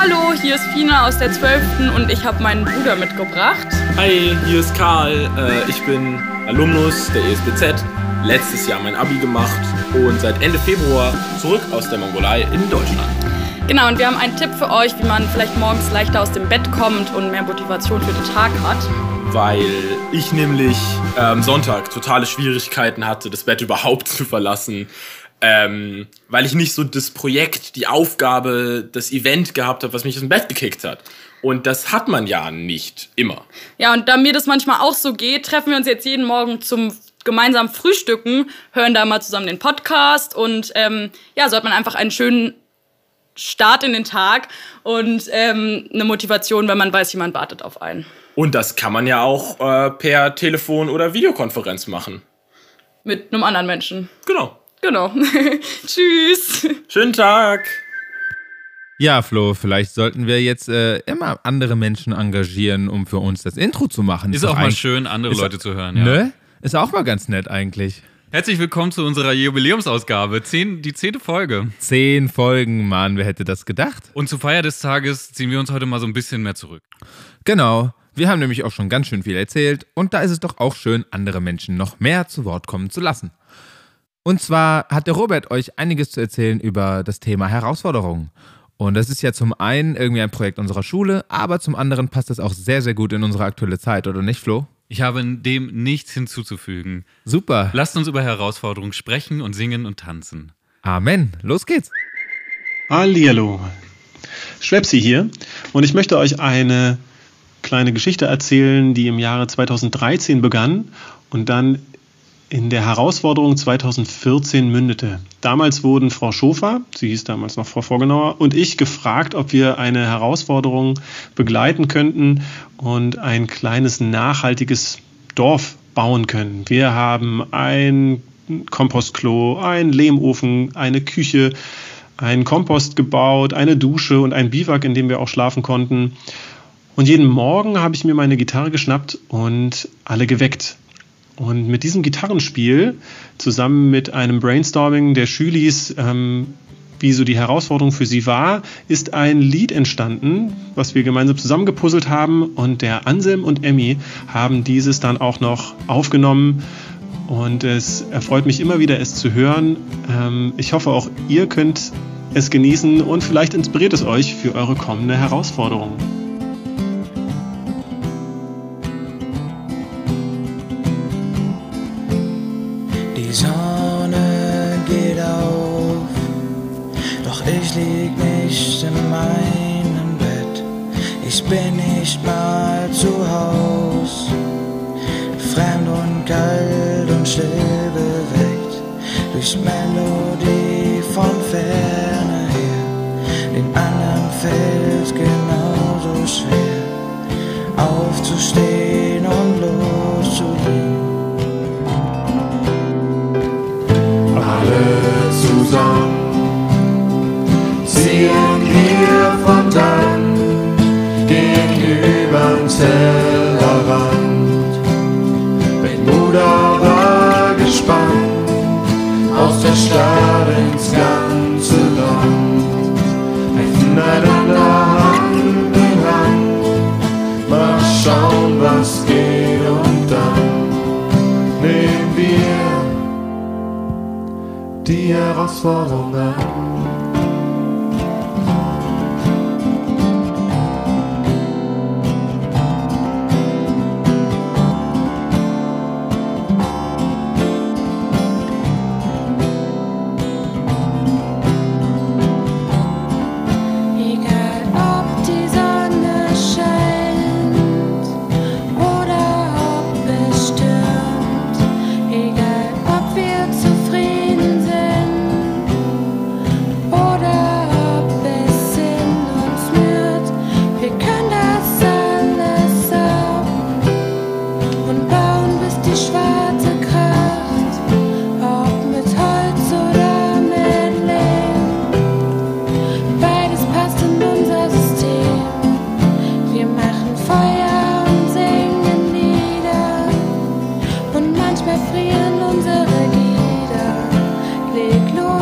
Hallo, hier ist Fina aus der 12. und ich habe meinen Bruder mitgebracht. Hi, hier ist Karl. Äh, ich bin Alumnus der ESBZ, letztes Jahr mein Abi gemacht und seit Ende Februar zurück aus der Mongolei in Deutschland. Genau, und wir haben einen Tipp für euch, wie man vielleicht morgens leichter aus dem Bett kommt und mehr Motivation für den Tag hat. Weil ich nämlich am ähm, Sonntag totale Schwierigkeiten hatte, das Bett überhaupt zu verlassen. Ähm, weil ich nicht so das Projekt, die Aufgabe, das Event gehabt habe, was mich aus dem Bett gekickt hat. Und das hat man ja nicht immer. Ja, und da mir das manchmal auch so geht, treffen wir uns jetzt jeden Morgen zum gemeinsamen Frühstücken, hören da mal zusammen den Podcast und ähm, ja, so hat man einfach einen schönen Start in den Tag und ähm, eine Motivation, wenn man weiß, jemand wartet auf einen. Und das kann man ja auch äh, per Telefon oder Videokonferenz machen. Mit einem anderen Menschen. Genau. Genau. Tschüss. Schönen Tag. Ja, Flo, vielleicht sollten wir jetzt äh, immer andere Menschen engagieren, um für uns das Intro zu machen. Ist, ist auch mal schön, andere Leute zu hören, ja. Ne? Ist auch mal ganz nett eigentlich. Herzlich willkommen zu unserer Jubiläumsausgabe. Zehn, die zehnte Folge. Zehn Folgen, Mann, wer hätte das gedacht? Und zur Feier des Tages ziehen wir uns heute mal so ein bisschen mehr zurück. Genau. Wir haben nämlich auch schon ganz schön viel erzählt und da ist es doch auch schön, andere Menschen noch mehr zu Wort kommen zu lassen. Und zwar hat der Robert euch einiges zu erzählen über das Thema Herausforderungen. Und das ist ja zum einen irgendwie ein Projekt unserer Schule, aber zum anderen passt es auch sehr, sehr gut in unsere aktuelle Zeit, oder nicht, Flo? Ich habe dem nichts hinzuzufügen. Super. Lasst uns über Herausforderungen sprechen und singen und tanzen. Amen. Los geht's. Hallihallo. Schwepsi hier und ich möchte euch eine kleine Geschichte erzählen, die im Jahre 2013 begann und dann in der Herausforderung 2014 mündete. Damals wurden Frau Schofer, sie hieß damals noch Frau Vorgenauer, und ich gefragt, ob wir eine Herausforderung begleiten könnten und ein kleines nachhaltiges Dorf bauen können. Wir haben ein Kompostklo, ein Lehmofen, eine Küche, einen Kompost gebaut, eine Dusche und ein Biwak, in dem wir auch schlafen konnten. Und jeden Morgen habe ich mir meine Gitarre geschnappt und alle geweckt. Und mit diesem Gitarrenspiel zusammen mit einem Brainstorming der Schülis, ähm, wie so die Herausforderung für sie war, ist ein Lied entstanden, was wir gemeinsam zusammengepuzzelt haben. Und der Anselm und Emmy haben dieses dann auch noch aufgenommen. Und es erfreut mich immer wieder, es zu hören. Ähm, ich hoffe, auch ihr könnt es genießen und vielleicht inspiriert es euch für eure kommende Herausforderung. Bin nicht mal zu Haus. Fremd und kalt und still bewegt. Durch Melodie von ferne her. Den anderen fällt genauso schwer, aufzustehen Zusammen ziehen hier von da Tellerrand. Die Herausforderung an.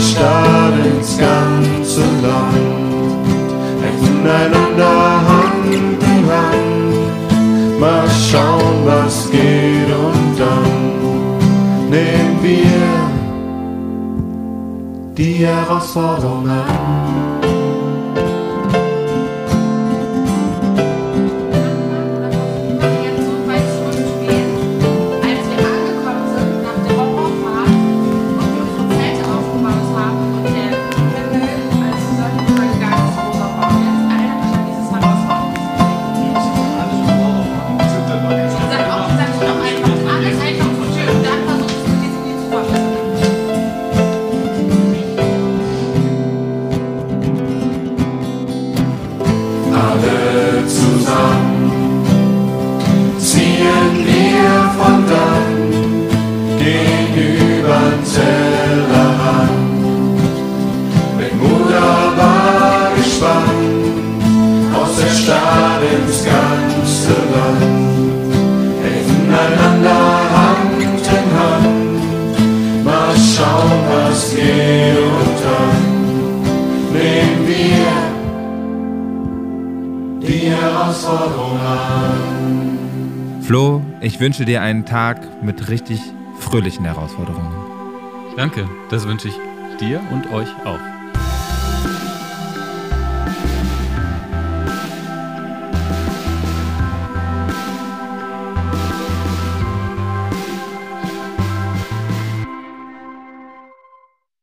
Stadt ins ganze Land, helfen einander Hand in Hand, mal schauen, was geht und dann nehmen wir die Herausforderung an. Stadt ins ganze Land helfen einander Hand in Hand mal schauen was geht und dann nehmen wir die Herausforderung an. Flo, ich wünsche dir einen Tag mit richtig fröhlichen Herausforderungen. Danke, das wünsche ich dir und euch auch.